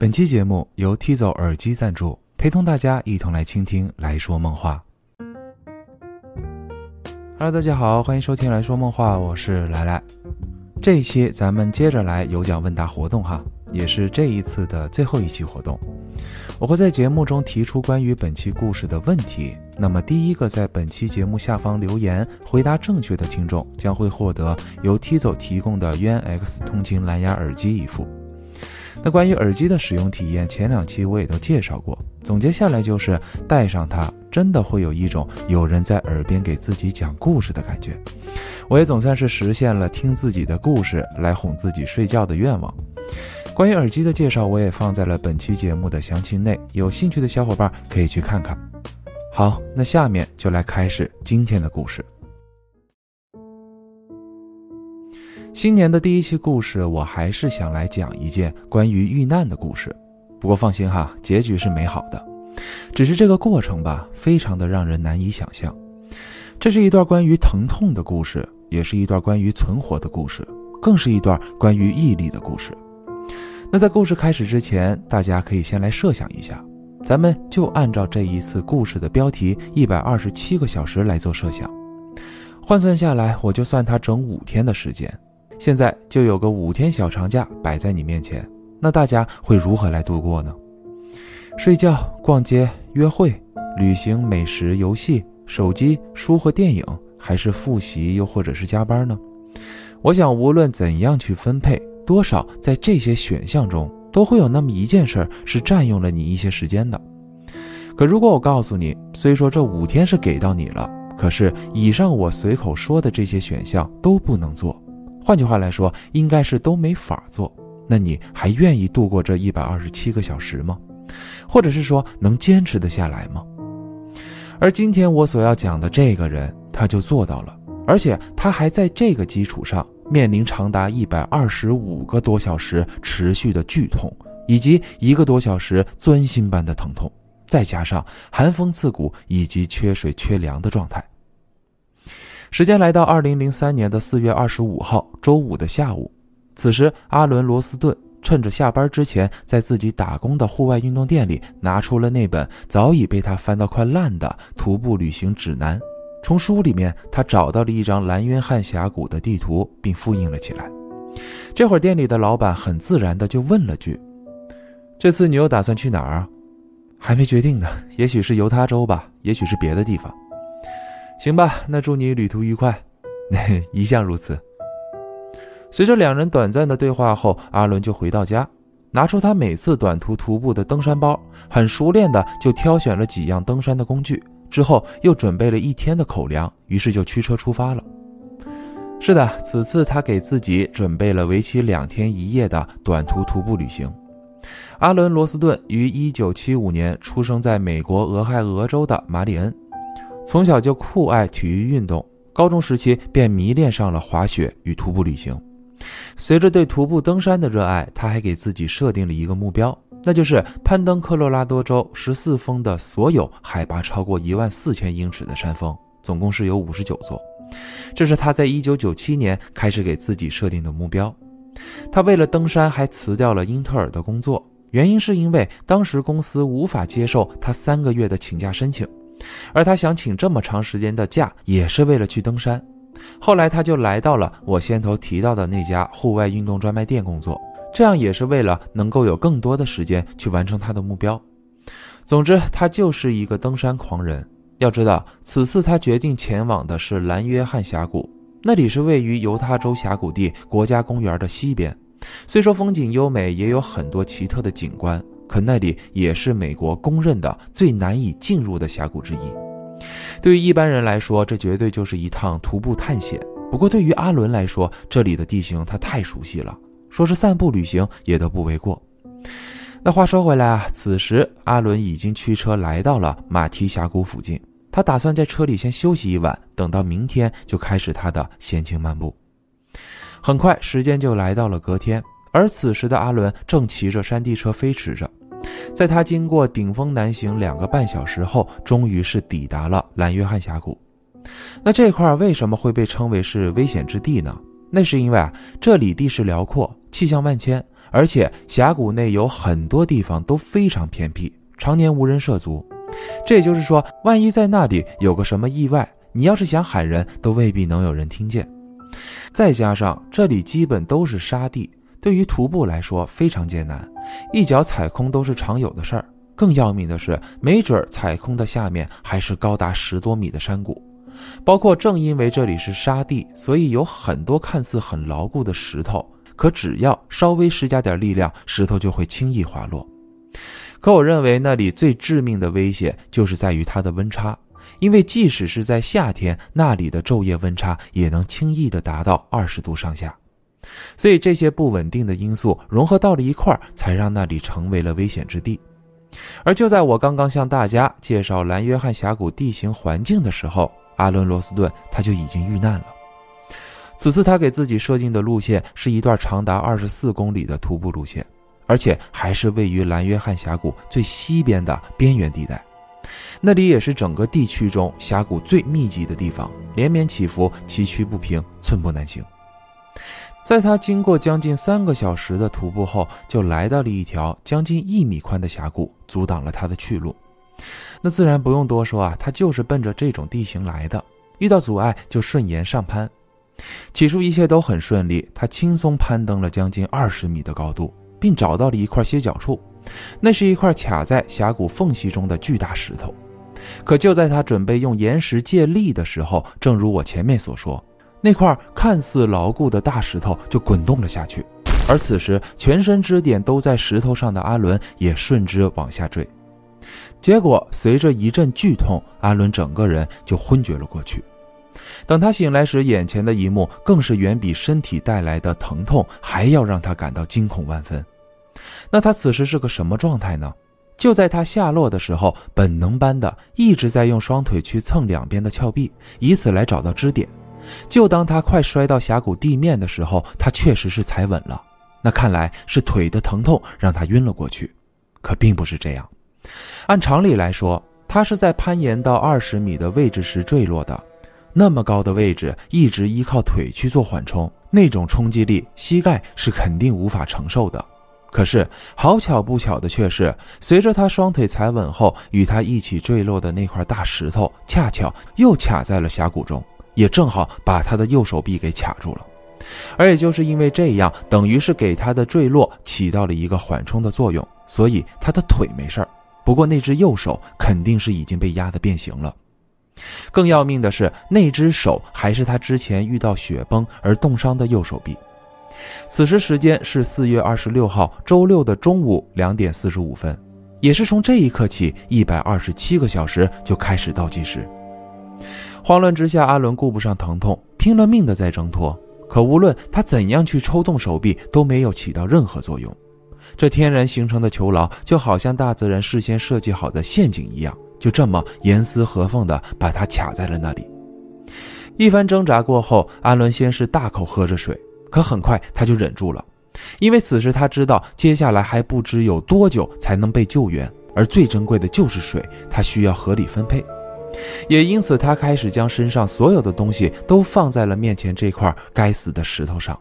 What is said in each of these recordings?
本期节目由 T 走耳机赞助，陪同大家一同来倾听来说梦话。Hello，大家好，欢迎收听来说梦话，我是来来。这一期咱们接着来有奖问答活动哈，也是这一次的最后一期活动。我会在节目中提出关于本期故事的问题，那么第一个在本期节目下方留言回答正确的听众，将会获得由 T 走提供的 UNX 通勤蓝牙耳机一副。那关于耳机的使用体验，前两期我也都介绍过。总结下来就是，戴上它真的会有一种有人在耳边给自己讲故事的感觉。我也总算是实现了听自己的故事来哄自己睡觉的愿望。关于耳机的介绍，我也放在了本期节目的详情内，有兴趣的小伙伴可以去看看。好，那下面就来开始今天的故事。新年的第一期故事，我还是想来讲一件关于遇难的故事。不过放心哈，结局是美好的，只是这个过程吧，非常的让人难以想象。这是一段关于疼痛的故事，也是一段关于存活的故事，更是一段关于毅力的故事。那在故事开始之前，大家可以先来设想一下，咱们就按照这一次故事的标题“一百二十七个小时”来做设想，换算下来，我就算它整五天的时间。现在就有个五天小长假摆在你面前，那大家会如何来度过呢？睡觉、逛街、约会、旅行、美食、游戏、手机、书和电影，还是复习，又或者是加班呢？我想，无论怎样去分配，多少在这些选项中，都会有那么一件事儿是占用了你一些时间的。可如果我告诉你，虽说这五天是给到你了，可是以上我随口说的这些选项都不能做。换句话来说，应该是都没法做。那你还愿意度过这一百二十七个小时吗？或者是说能坚持得下来吗？而今天我所要讲的这个人，他就做到了，而且他还在这个基础上面临长达一百二十五个多小时持续的剧痛，以及一个多小时钻心般的疼痛，再加上寒风刺骨以及缺水缺粮的状态。时间来到二零零三年的四月二十五号周五的下午，此时阿伦·罗斯顿趁着下班之前，在自己打工的户外运动店里拿出了那本早已被他翻到快烂的徒步旅行指南。从书里面，他找到了一张蓝约翰峡谷的地图，并复印了起来。这会儿，店里的老板很自然的就问了句：“这次你又打算去哪儿啊？”“还没决定呢，也许是犹他州吧，也许是别的地方。”行吧，那祝你旅途愉快。一向如此。随着两人短暂的对话后，阿伦就回到家，拿出他每次短途徒步的登山包，很熟练的就挑选了几样登山的工具，之后又准备了一天的口粮，于是就驱车出发了。是的，此次他给自己准备了为期两天一夜的短途徒步旅行。阿伦·罗斯顿于1975年出生在美国俄亥俄州的马里恩。从小就酷爱体育运动，高中时期便迷恋上了滑雪与徒步旅行。随着对徒步登山的热爱，他还给自己设定了一个目标，那就是攀登科罗拉多州十四峰的所有海拔超过一万四千英尺的山峰，总共是有五十九座。这是他在一九九七年开始给自己设定的目标。他为了登山还辞掉了英特尔的工作，原因是因为当时公司无法接受他三个月的请假申请。而他想请这么长时间的假，也是为了去登山。后来他就来到了我先头提到的那家户外运动专卖店工作，这样也是为了能够有更多的时间去完成他的目标。总之，他就是一个登山狂人。要知道，此次他决定前往的是蓝约翰峡谷，那里是位于犹他州峡谷地国家公园的西边。虽说风景优美，也有很多奇特的景观。可那里也是美国公认的最难以进入的峡谷之一。对于一般人来说，这绝对就是一趟徒步探险。不过对于阿伦来说，这里的地形他太熟悉了，说是散步旅行也都不为过。那话说回来啊，此时阿伦已经驱车来到了马蹄峡谷附近，他打算在车里先休息一晚，等到明天就开始他的闲情漫步。很快时间就来到了隔天，而此时的阿伦正骑着山地车飞驰着。在他经过顶峰南行两个半小时后，终于是抵达了蓝约翰峡谷。那这块为什么会被称为是危险之地呢？那是因为啊，这里地势辽阔，气象万千，而且峡谷内有很多地方都非常偏僻，常年无人涉足。这也就是说，万一在那里有个什么意外，你要是想喊人都未必能有人听见。再加上这里基本都是沙地，对于徒步来说非常艰难，一脚踩空都是常有的事儿。更要命的是，没准踩空的下面还是高达十多米的山谷。包括正因为这里是沙地，所以有很多看似很牢固的石头，可只要稍微施加点力量，石头就会轻易滑落。可我认为那里最致命的危险就是在于它的温差，因为即使是在夏天，那里的昼夜温差也能轻易的达到二十度上下。所以这些不稳定的因素融合到了一块儿，才让那里成为了危险之地。而就在我刚刚向大家介绍蓝约翰峡谷地形环境的时候，阿伦·罗斯顿他就已经遇难了。此次他给自己设定的路线是一段长达二十四公里的徒步路线，而且还是位于蓝约翰峡谷最西边的边缘地带。那里也是整个地区中峡谷最密集的地方，连绵起伏，崎岖不平，寸步难行。在他经过将近三个小时的徒步后，就来到了一条将近一米宽的峡谷，阻挡了他的去路。那自然不用多说啊，他就是奔着这种地形来的。遇到阻碍就顺岩上攀。起初一切都很顺利，他轻松攀登了将近二十米的高度，并找到了一块歇脚处。那是一块卡在峡谷缝隙中的巨大石头。可就在他准备用岩石借力的时候，正如我前面所说，那块看似牢固的大石头就滚动了下去。而此时，全身支点都在石头上的阿伦也顺之往下坠。结果，随着一阵剧痛，阿伦整个人就昏厥了过去。等他醒来时，眼前的一幕更是远比身体带来的疼痛还要让他感到惊恐万分。那他此时是个什么状态呢？就在他下落的时候，本能般的一直在用双腿去蹭两边的峭壁，以此来找到支点。就当他快摔到峡谷地面的时候，他确实是踩稳了。那看来是腿的疼痛让他晕了过去，可并不是这样。按常理来说，他是在攀岩到二十米的位置时坠落的。那么高的位置，一直依靠腿去做缓冲，那种冲击力，膝盖是肯定无法承受的。可是好巧不巧的却是，随着他双腿踩稳后，与他一起坠落的那块大石头，恰巧又卡在了峡谷中，也正好把他的右手臂给卡住了。而也就是因为这样，等于是给他的坠落起到了一个缓冲的作用，所以他的腿没事儿。不过那只右手肯定是已经被压得变形了。更要命的是，那只手还是他之前遇到雪崩而冻伤的右手臂。此时时间是四月二十六号周六的中午两点四十五分，也是从这一刻起，一百二十七个小时就开始倒计时。慌乱之下，阿伦顾不上疼痛，拼了命的在挣脱。可无论他怎样去抽动手臂，都没有起到任何作用。这天然形成的囚牢，就好像大自然事先设计好的陷阱一样，就这么严丝合缝的把他卡在了那里。一番挣扎过后，阿伦先是大口喝着水，可很快他就忍住了，因为此时他知道接下来还不知有多久才能被救援，而最珍贵的就是水，他需要合理分配。也因此，他开始将身上所有的东西都放在了面前这块该死的石头上：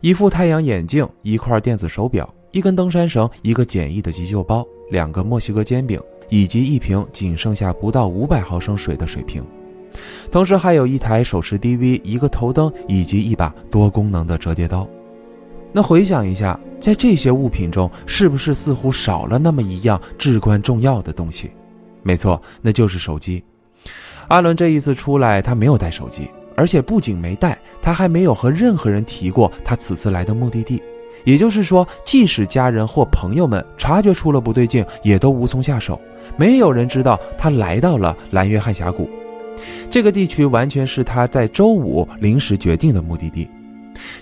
一副太阳眼镜，一块电子手表，一根登山绳，一个简易的急救包，两个墨西哥煎饼，以及一瓶仅剩下不到五百毫升水的水瓶。同时，还有一台手持 DV，一个头灯，以及一把多功能的折叠刀。那回想一下，在这些物品中，是不是似乎少了那么一样至关重要的东西？没错，那就是手机。阿伦这一次出来，他没有带手机，而且不仅没带，他还没有和任何人提过他此次来的目的地。也就是说，即使家人或朋友们察觉出了不对劲，也都无从下手。没有人知道他来到了蓝约翰峡谷，这个地区完全是他在周五临时决定的目的地。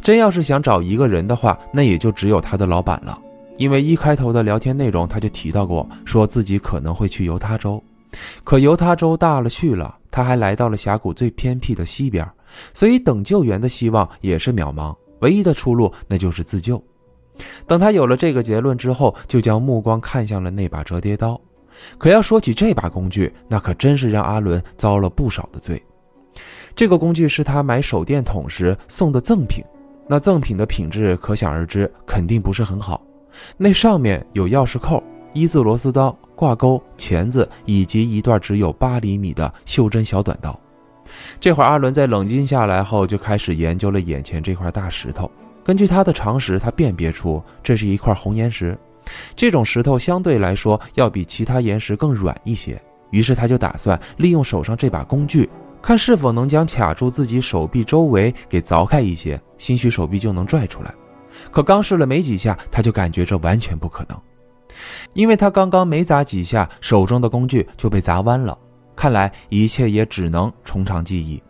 真要是想找一个人的话，那也就只有他的老板了。因为一开头的聊天内容，他就提到过，说自己可能会去犹他州，可犹他州大了去了，他还来到了峡谷最偏僻的西边，所以等救援的希望也是渺茫，唯一的出路那就是自救。等他有了这个结论之后，就将目光看向了那把折叠刀。可要说起这把工具，那可真是让阿伦遭了不少的罪。这个工具是他买手电筒时送的赠品。那赠品的品质可想而知，肯定不是很好。那上面有钥匙扣、一字螺丝刀、挂钩、钳子，以及一段只有八厘米的袖珍小短刀。这会儿，阿伦在冷静下来后，就开始研究了眼前这块大石头。根据他的常识，他辨别出这是一块红岩石。这种石头相对来说要比其他岩石更软一些。于是，他就打算利用手上这把工具，看是否能将卡住自己手臂周围给凿开一些，兴许手臂就能拽出来。可刚试了没几下，他就感觉这完全不可能，因为他刚刚没砸几下，手中的工具就被砸弯了。看来一切也只能从长计议。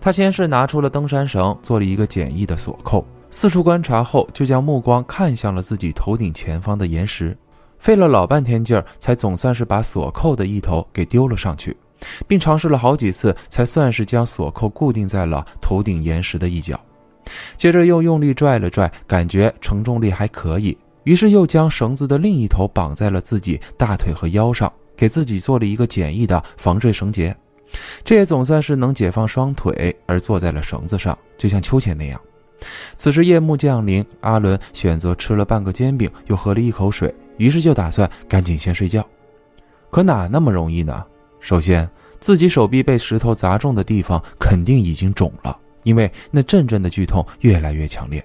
他先是拿出了登山绳，做了一个简易的锁扣，四处观察后，就将目光看向了自己头顶前方的岩石，费了老半天劲儿，才总算是把锁扣的一头给丢了上去，并尝试了好几次，才算是将锁扣固定在了头顶岩石的一角。接着又用力拽了拽，感觉承重力还可以，于是又将绳子的另一头绑在了自己大腿和腰上。给自己做了一个简易的防坠绳结，这也总算是能解放双腿，而坐在了绳子上，就像秋千那样。此时夜幕降临，阿伦选择吃了半个煎饼，又喝了一口水，于是就打算赶紧先睡觉。可哪那么容易呢？首先，自己手臂被石头砸中的地方肯定已经肿了，因为那阵阵的剧痛越来越强烈。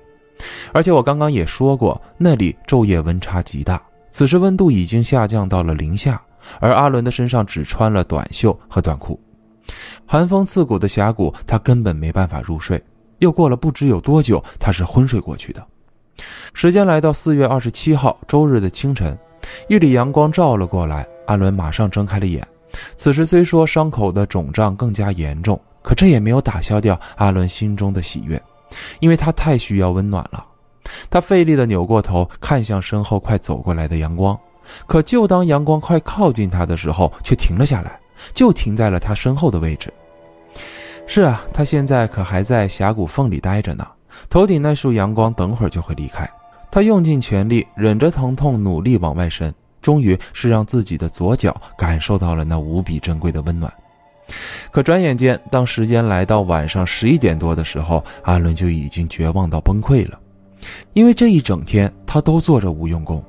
而且我刚刚也说过，那里昼夜温差极大，此时温度已经下降到了零下。而阿伦的身上只穿了短袖和短裤，寒风刺骨的峡谷，他根本没办法入睡。又过了不知有多久，他是昏睡过去的。时间来到四月二十七号周日的清晨，一缕阳光照了过来，阿伦马上睁开了眼。此时虽说伤口的肿胀更加严重，可这也没有打消掉阿伦心中的喜悦，因为他太需要温暖了。他费力地扭过头，看向身后快走过来的阳光。可就当阳光快靠近他的时候，却停了下来，就停在了他身后的位置。是啊，他现在可还在峡谷缝里待着呢。头顶那束阳光，等会儿就会离开。他用尽全力，忍着疼痛，努力往外伸，终于是让自己的左脚感受到了那无比珍贵的温暖。可转眼间，当时间来到晚上十一点多的时候，阿伦就已经绝望到崩溃了，因为这一整天他都做着无用功。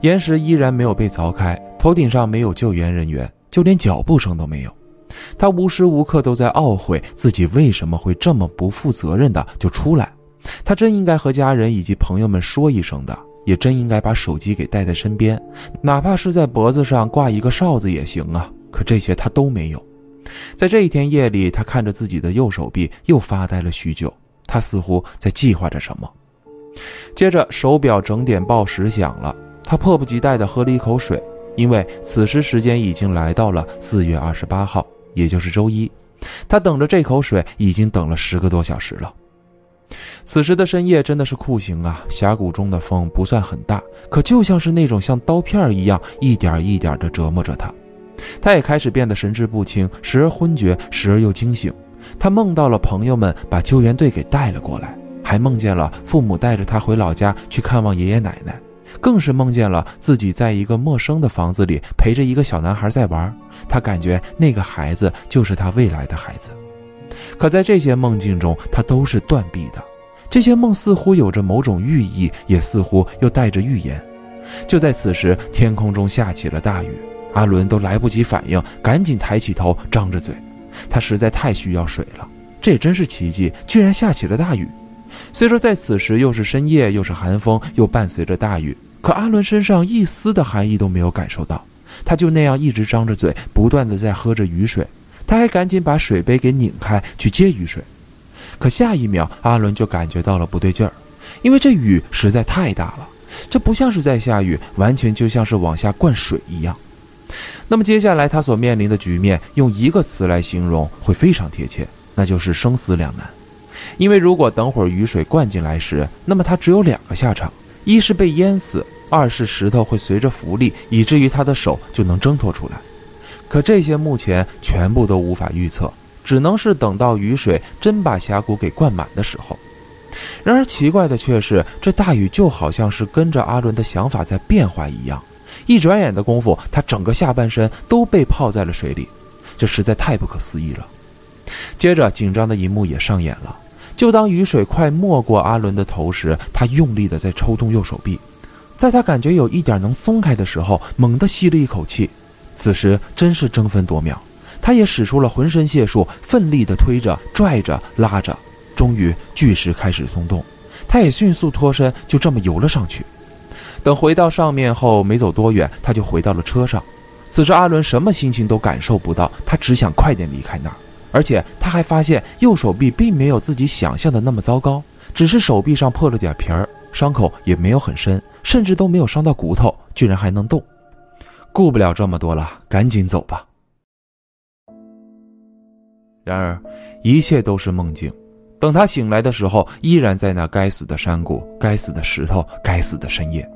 岩石依然没有被凿开，头顶上没有救援人员，就连脚步声都没有。他无时无刻都在懊悔自己为什么会这么不负责任的就出来。他真应该和家人以及朋友们说一声的，也真应该把手机给带在身边，哪怕是在脖子上挂一个哨子也行啊。可这些他都没有。在这一天夜里，他看着自己的右手臂，又发呆了许久。他似乎在计划着什么。接着，手表整点报时响了。他迫不及待地喝了一口水，因为此时时间已经来到了四月二十八号，也就是周一。他等着这口水已经等了十个多小时了。此时的深夜真的是酷刑啊！峡谷中的风不算很大，可就像是那种像刀片一样，一点一点地折磨着他。他也开始变得神志不清，时而昏厥，时而又惊醒。他梦到了朋友们把救援队给带了过来，还梦见了父母带着他回老家去看望爷爷奶奶。更是梦见了自己在一个陌生的房子里陪着一个小男孩在玩，他感觉那个孩子就是他未来的孩子。可在这些梦境中，他都是断臂的。这些梦似乎有着某种寓意，也似乎又带着预言。就在此时，天空中下起了大雨，阿伦都来不及反应，赶紧抬起头，张着嘴。他实在太需要水了。这也真是奇迹，居然下起了大雨。虽说在此时又是深夜，又是寒风，又伴随着大雨，可阿伦身上一丝的寒意都没有感受到。他就那样一直张着嘴，不断的在喝着雨水。他还赶紧把水杯给拧开去接雨水，可下一秒，阿伦就感觉到了不对劲儿，因为这雨实在太大了，这不像是在下雨，完全就像是往下灌水一样。那么接下来他所面临的局面，用一个词来形容会非常贴切，那就是生死两难。因为如果等会儿雨水灌进来时，那么他只有两个下场：一是被淹死，二是石头会随着浮力，以至于他的手就能挣脱出来。可这些目前全部都无法预测，只能是等到雨水真把峡谷给灌满的时候。然而奇怪的却是，这大雨就好像是跟着阿伦的想法在变化一样，一转眼的功夫，他整个下半身都被泡在了水里，这实在太不可思议了。接着，紧张的一幕也上演了。就当雨水快没过阿伦的头时，他用力的在抽动右手臂。在他感觉有一点能松开的时候，猛地吸了一口气。此时真是争分夺秒，他也使出了浑身解数，奋力地推着、拽着、拉着，终于巨石开始松动，他也迅速脱身，就这么游了上去。等回到上面后，没走多远，他就回到了车上。此时阿伦什么心情都感受不到，他只想快点离开那儿。而且他还发现右手臂并没有自己想象的那么糟糕，只是手臂上破了点皮儿，伤口也没有很深，甚至都没有伤到骨头，居然还能动。顾不了这么多了，赶紧走吧。然而，一切都是梦境。等他醒来的时候，依然在那该死的山谷、该死的石头、该死的深夜。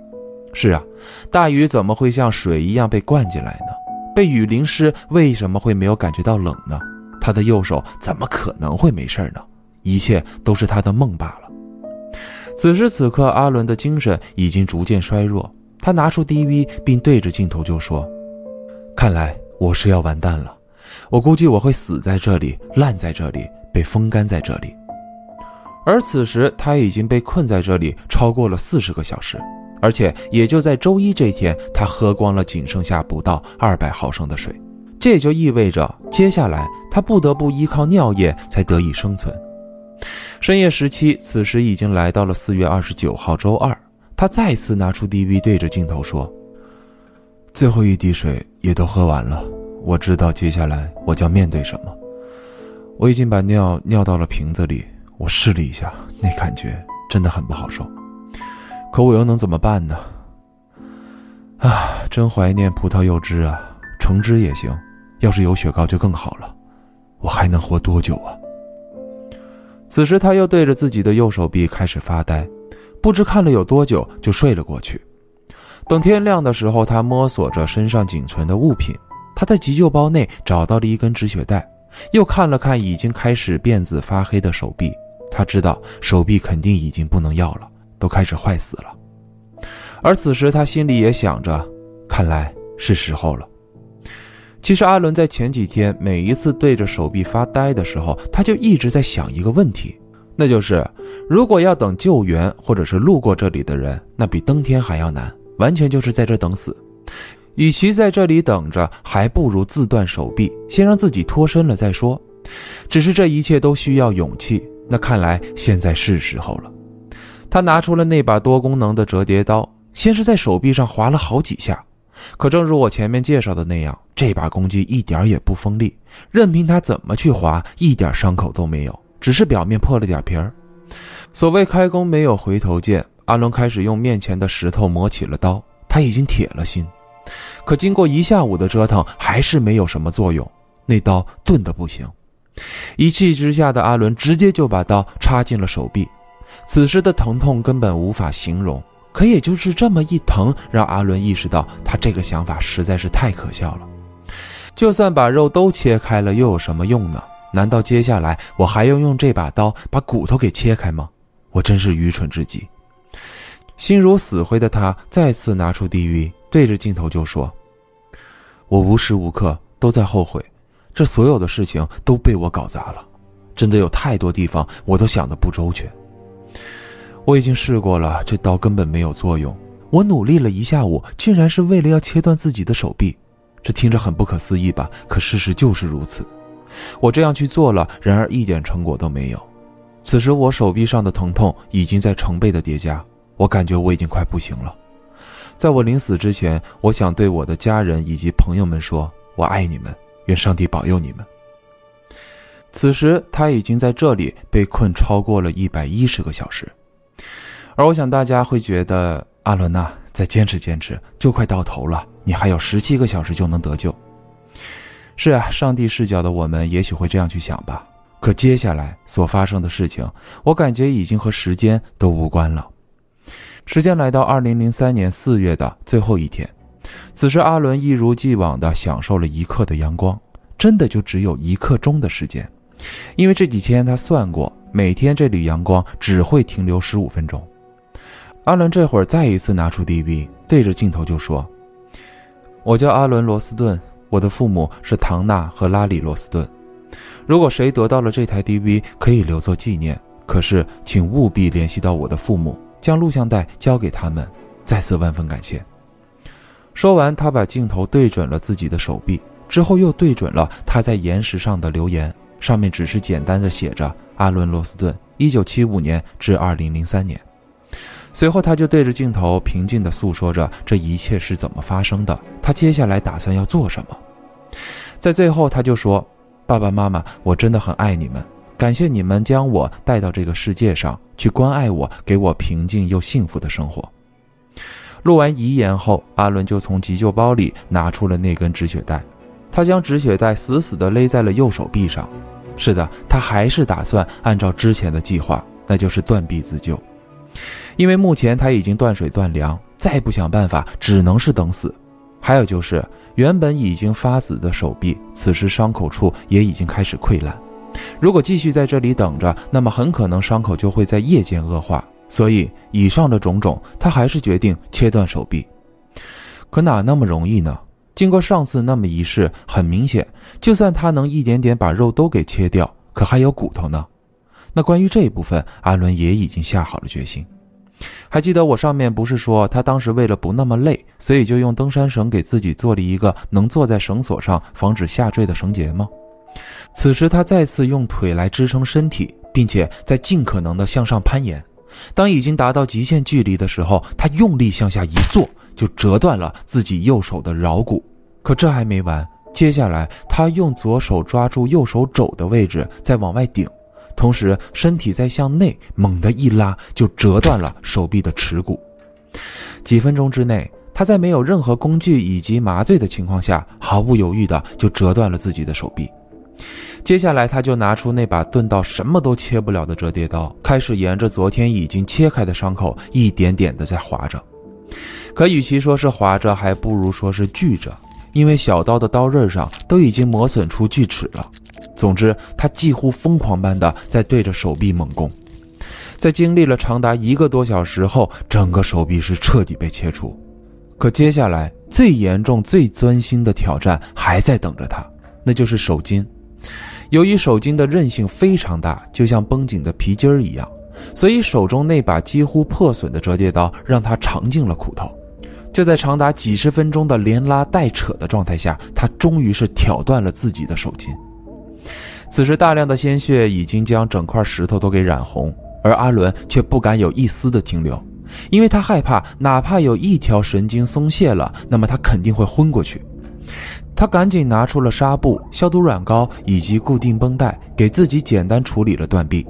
是啊，大雨怎么会像水一样被灌进来呢？被雨淋湿，为什么会没有感觉到冷呢？他的右手怎么可能会没事呢？一切都是他的梦罢了。此时此刻，阿伦的精神已经逐渐衰弱。他拿出 DV，并对着镜头就说：“看来我是要完蛋了，我估计我会死在这里，烂在这里，被风干在这里。”而此时他已经被困在这里超过了四十个小时，而且也就在周一这天，他喝光了仅剩下不到二百毫升的水，这也就意味着接下来他不得不依靠尿液才得以生存。深夜时期，此时已经来到了四月二十九号周二。他再次拿出 DV，对着镜头说：“最后一滴水也都喝完了，我知道接下来我将面对什么。我已经把尿尿到了瓶子里，我试了一下，那感觉真的很不好受。可我又能怎么办呢？啊，真怀念葡萄柚汁啊，橙汁也行，要是有雪糕就更好了。我还能活多久啊？”此时，他又对着自己的右手臂开始发呆。不知看了有多久，就睡了过去。等天亮的时候，他摸索着身上仅存的物品，他在急救包内找到了一根止血带，又看了看已经开始变紫发黑的手臂，他知道手臂肯定已经不能要了，都开始坏死了。而此时他心里也想着，看来是时候了。其实阿伦在前几天每一次对着手臂发呆的时候，他就一直在想一个问题。那就是，如果要等救援或者是路过这里的人，那比登天还要难，完全就是在这等死。与其在这里等着，还不如自断手臂，先让自己脱身了再说。只是这一切都需要勇气，那看来现在是时候了。他拿出了那把多功能的折叠刀，先是在手臂上划了好几下，可正如我前面介绍的那样，这把攻击一点也不锋利，任凭他怎么去划，一点伤口都没有。只是表面破了点皮儿。所谓开弓没有回头箭，阿伦开始用面前的石头磨起了刀。他已经铁了心，可经过一下午的折腾，还是没有什么作用。那刀钝的不行。一气之下的阿伦直接就把刀插进了手臂。此时的疼痛根本无法形容。可也就是这么一疼，让阿伦意识到他这个想法实在是太可笑了。就算把肉都切开了，又有什么用呢？难道接下来我还要用这把刀把骨头给切开吗？我真是愚蠢至极。心如死灰的他再次拿出 DV，对着镜头就说：“我无时无刻都在后悔，这所有的事情都被我搞砸了。真的有太多地方我都想的不周全。我已经试过了，这刀根本没有作用。我努力了一下午，竟然是为了要切断自己的手臂。这听着很不可思议吧？可事实就是如此。”我这样去做了，然而一点成果都没有。此时我手臂上的疼痛已经在成倍的叠加，我感觉我已经快不行了。在我临死之前，我想对我的家人以及朋友们说：“我爱你们，愿上帝保佑你们。”此时他已经在这里被困超过了一百一十个小时，而我想大家会觉得阿伦娜再坚持坚持，就快到头了，你还有十七个小时就能得救。是啊，上帝视角的我们也许会这样去想吧。可接下来所发生的事情，我感觉已经和时间都无关了。时间来到二零零三年四月的最后一天，此时阿伦一如既往地享受了一刻的阳光，真的就只有一刻钟的时间，因为这几天他算过，每天这缕阳光只会停留十五分钟。阿伦这会儿再一次拿出 DV，对着镜头就说：“我叫阿伦·罗斯顿。”我的父母是唐纳和拉里·罗斯顿。如果谁得到了这台 DV，可以留作纪念，可是请务必联系到我的父母，将录像带交给他们，再次万分感谢。说完，他把镜头对准了自己的手臂，之后又对准了他在岩石上的留言，上面只是简单的写着“阿伦·罗斯顿，一九七五年至二零零三年”。随后，他就对着镜头平静地诉说着这一切是怎么发生的，他接下来打算要做什么。在最后，他就说：“爸爸妈妈，我真的很爱你们，感谢你们将我带到这个世界上去关爱我，给我平静又幸福的生活。”录完遗言后，阿伦就从急救包里拿出了那根止血带，他将止血带死死地勒在了右手臂上。是的，他还是打算按照之前的计划，那就是断臂自救。因为目前他已经断水断粮，再不想办法，只能是等死。还有就是，原本已经发紫的手臂，此时伤口处也已经开始溃烂。如果继续在这里等着，那么很可能伤口就会在夜间恶化。所以，以上的种种，他还是决定切断手臂。可哪那么容易呢？经过上次那么一试，很明显，就算他能一点点把肉都给切掉，可还有骨头呢。那关于这一部分，阿伦也已经下好了决心。还记得我上面不是说他当时为了不那么累，所以就用登山绳给自己做了一个能坐在绳索上防止下坠的绳结吗？此时他再次用腿来支撑身体，并且在尽可能的向上攀岩。当已经达到极限距离的时候，他用力向下一坐，就折断了自己右手的桡骨。可这还没完，接下来他用左手抓住右手肘的位置，再往外顶。同时，身体在向内猛地一拉，就折断了手臂的耻骨。几分钟之内，他在没有任何工具以及麻醉的情况下，毫不犹豫地就折断了自己的手臂。接下来，他就拿出那把钝到什么都切不了的折叠刀，开始沿着昨天已经切开的伤口一点点地在划着。可与其说是划着，还不如说是锯着，因为小刀的刀刃上都已经磨损出锯齿了。总之，他几乎疯狂般的在对着手臂猛攻，在经历了长达一个多小时后，整个手臂是彻底被切除。可接下来最严重、最钻心的挑战还在等着他，那就是手筋。由于手筋的韧性非常大，就像绷紧的皮筋儿一样，所以手中那把几乎破损的折叠刀让他尝尽了苦头。就在长达几十分钟的连拉带扯的状态下，他终于是挑断了自己的手筋。此时，大量的鲜血已经将整块石头都给染红，而阿伦却不敢有一丝的停留，因为他害怕，哪怕有一条神经松懈了，那么他肯定会昏过去。他赶紧拿出了纱布、消毒软膏以及固定绷带，给自己简单处理了断臂。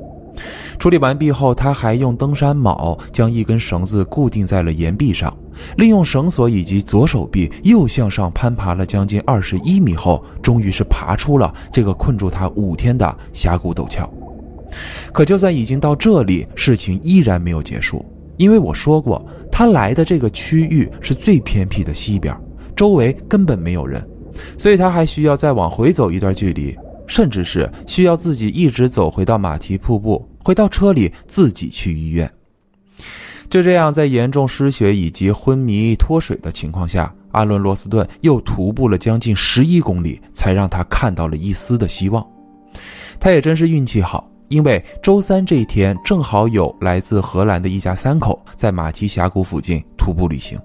处理完毕后，他还用登山铆将一根绳子固定在了岩壁上。利用绳索以及左手臂又向上攀爬了将近二十一米后，终于是爬出了这个困住他五天的峡谷陡峭。可就算已经到这里，事情依然没有结束，因为我说过，他来的这个区域是最偏僻的西边，周围根本没有人，所以他还需要再往回走一段距离，甚至是需要自己一直走回到马蹄瀑布，回到车里自己去医院。就这样，在严重失血以及昏迷脱水的情况下，阿伦·罗斯顿又徒步了将近十一公里，才让他看到了一丝的希望。他也真是运气好，因为周三这一天正好有来自荷兰的一家三口在马蹄峡谷附近徒步旅行。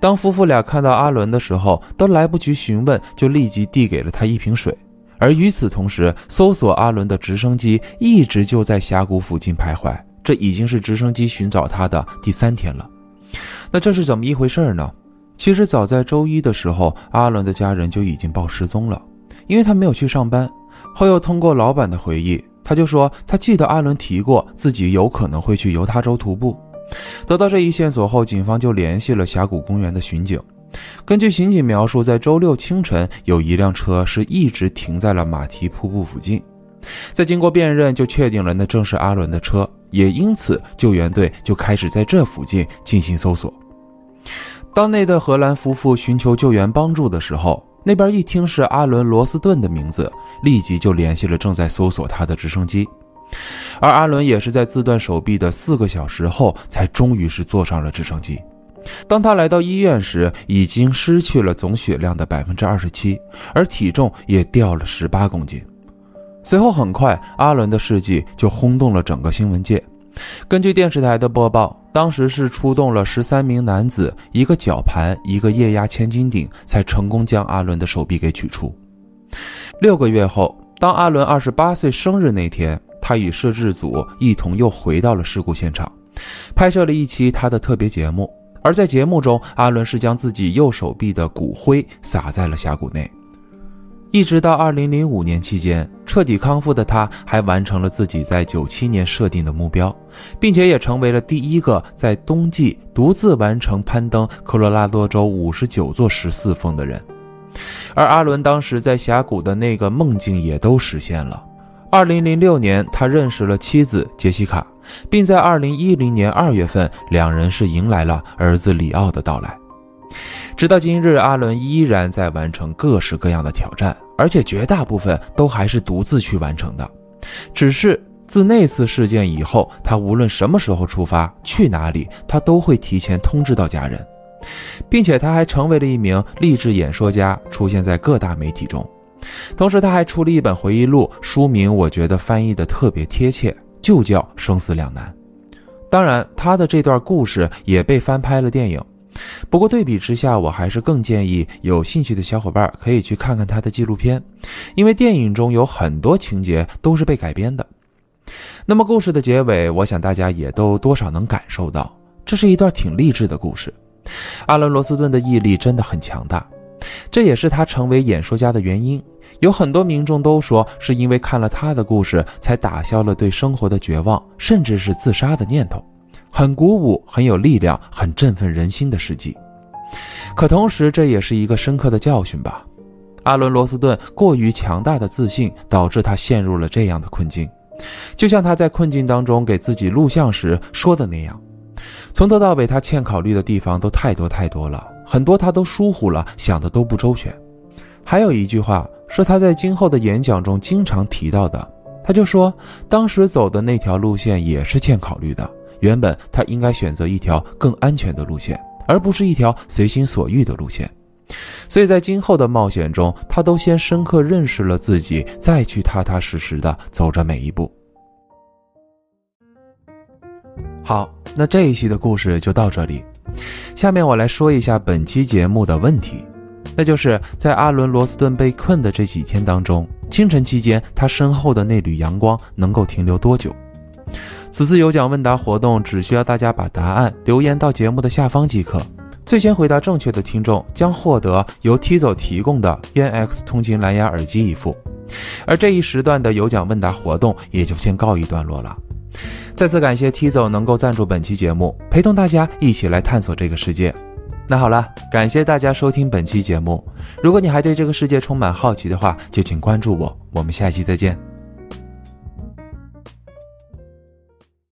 当夫妇俩看到阿伦的时候，都来不及询问，就立即递给了他一瓶水。而与此同时，搜索阿伦的直升机一直就在峡谷附近徘徊。这已经是直升机寻找他的第三天了，那这是怎么一回事呢？其实早在周一的时候，阿伦的家人就已经报失踪了，因为他没有去上班。后又通过老板的回忆，他就说他记得阿伦提过自己有可能会去犹他州徒步。得到这一线索后，警方就联系了峡谷公园的巡警。根据巡警描述，在周六清晨，有一辆车是一直停在了马蹄瀑布附近。在经过辨认，就确定了那正是阿伦的车。也因此，救援队就开始在这附近进行搜索。当那对荷兰夫妇寻求救援帮助的时候，那边一听是阿伦·罗斯顿的名字，立即就联系了正在搜索他的直升机。而阿伦也是在自断手臂的四个小时后，才终于是坐上了直升机。当他来到医院时，已经失去了总血量的百分之二十七，而体重也掉了十八公斤。随后很快，阿伦的事迹就轰动了整个新闻界。根据电视台的播报，当时是出动了十三名男子，一个绞盘，一个液压千斤顶，才成功将阿伦的手臂给取出。六个月后，当阿伦二十八岁生日那天，他与摄制组一同又回到了事故现场，拍摄了一期他的特别节目。而在节目中，阿伦是将自己右手臂的骨灰撒在了峡谷内。一直到二零零五年期间，彻底康复的他，还完成了自己在九七年设定的目标，并且也成为了第一个在冬季独自完成攀登科罗拉多州五十九座十四峰的人。而阿伦当时在峡谷的那个梦境也都实现了。二零零六年，他认识了妻子杰西卡，并在二零一零年二月份，两人是迎来了儿子里奥的到来。直到今日，阿伦依然在完成各式各样的挑战，而且绝大部分都还是独自去完成的。只是自那次事件以后，他无论什么时候出发去哪里，他都会提前通知到家人，并且他还成为了一名励志演说家，出现在各大媒体中。同时，他还出了一本回忆录，书名我觉得翻译的特别贴切，就叫《生死两难》。当然，他的这段故事也被翻拍了电影。不过对比之下，我还是更建议有兴趣的小伙伴可以去看看他的纪录片，因为电影中有很多情节都是被改编的。那么故事的结尾，我想大家也都多少能感受到，这是一段挺励志的故事。阿伦·罗斯顿的毅力真的很强大，这也是他成为演说家的原因。有很多民众都说，是因为看了他的故事，才打消了对生活的绝望，甚至是自杀的念头。很鼓舞，很有力量，很振奋人心的事迹。可同时，这也是一个深刻的教训吧。阿伦·罗斯顿过于强大的自信，导致他陷入了这样的困境。就像他在困境当中给自己录像时说的那样：“从头到尾，他欠考虑的地方都太多太多了，很多他都疏忽了，想的都不周全。”还有一句话是他在今后的演讲中经常提到的，他就说：“当时走的那条路线也是欠考虑的。”原本他应该选择一条更安全的路线，而不是一条随心所欲的路线。所以在今后的冒险中，他都先深刻认识了自己，再去踏踏实实的走着每一步。好，那这一期的故事就到这里。下面我来说一下本期节目的问题，那就是在阿伦·罗斯顿被困的这几天当中，清晨期间他身后的那缕阳光能够停留多久？此次有奖问答活动只需要大家把答案留言到节目的下方即可。最先回答正确的听众将获得由 Tizo 提供的 BNX 通勤蓝牙耳机一副。而这一时段的有奖问答活动也就先告一段落了。再次感谢 Tizo 能够赞助本期节目，陪同大家一起来探索这个世界。那好了，感谢大家收听本期节目。如果你还对这个世界充满好奇的话，就请关注我。我们下期再见。